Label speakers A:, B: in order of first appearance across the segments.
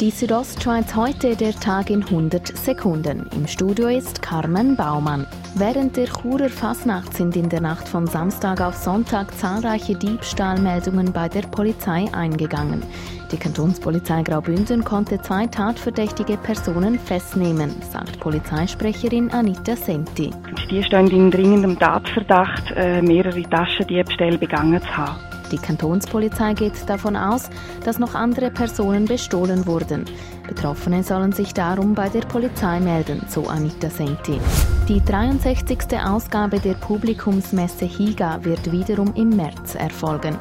A: Die Südostschweiz heute, der Tag in 100 Sekunden. Im Studio ist Carmen Baumann. Während der Churer Fasnacht sind in der Nacht von Samstag auf Sonntag zahlreiche Diebstahlmeldungen bei der Polizei eingegangen. Die Kantonspolizei Graubünden konnte zwei tatverdächtige Personen festnehmen, sagt Polizeisprecherin Anita Senti.
B: Die stehen in dringendem Tatverdacht, äh, mehrere Taschendiebstähle begangen zu haben.
A: Die Kantonspolizei geht davon aus, dass noch andere Personen bestohlen wurden. Betroffene sollen sich darum bei der Polizei melden, so Anita Senti. Die 63. Ausgabe der Publikumsmesse HIGA wird wiederum im März erfolgen.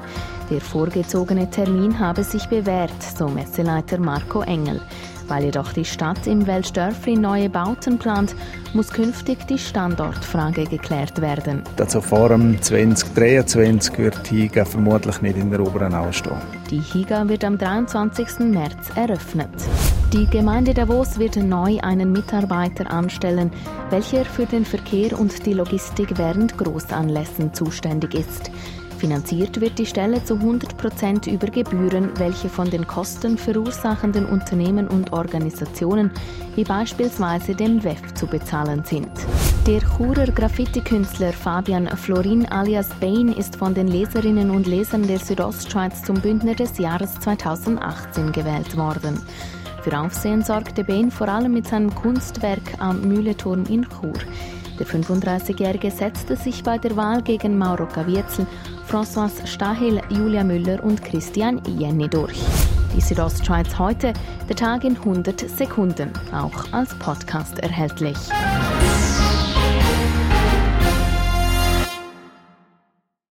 A: Der vorgezogene Termin habe sich bewährt, so Messeleiter Marco Engel. Weil jedoch die Stadt im Weltstörfli neue Bauten plant, muss künftig die Standortfrage geklärt werden.
C: Also vor dem 2023 wird HIGA vermutlich nicht in der oberen Au stehen.
A: Die HIGA wird am 23. März eröffnet. Die Gemeinde Davos wird neu einen Mitarbeiter anstellen, welcher für den Verkehr und die Logistik während Großanlässen zuständig ist. Finanziert wird die Stelle zu 100 Prozent über Gebühren, welche von den Kosten verursachenden Unternehmen und Organisationen, wie beispielsweise dem WEF, zu bezahlen sind. Der Churer Graffiti-Künstler Fabian Florin alias Bain ist von den Leserinnen und Lesern der Südostschweiz zum Bündner des Jahres 2018 gewählt worden. Für Aufsehen sorgte Bain vor allem mit seinem Kunstwerk am Mühleturm in Chur. Der 35-Jährige setzte sich bei der Wahl gegen Mauro Caviezel, François Stahel, Julia Müller und Christian Jenny durch. Die Südostschweiz heute, der Tag in 100 Sekunden, auch als Podcast erhältlich.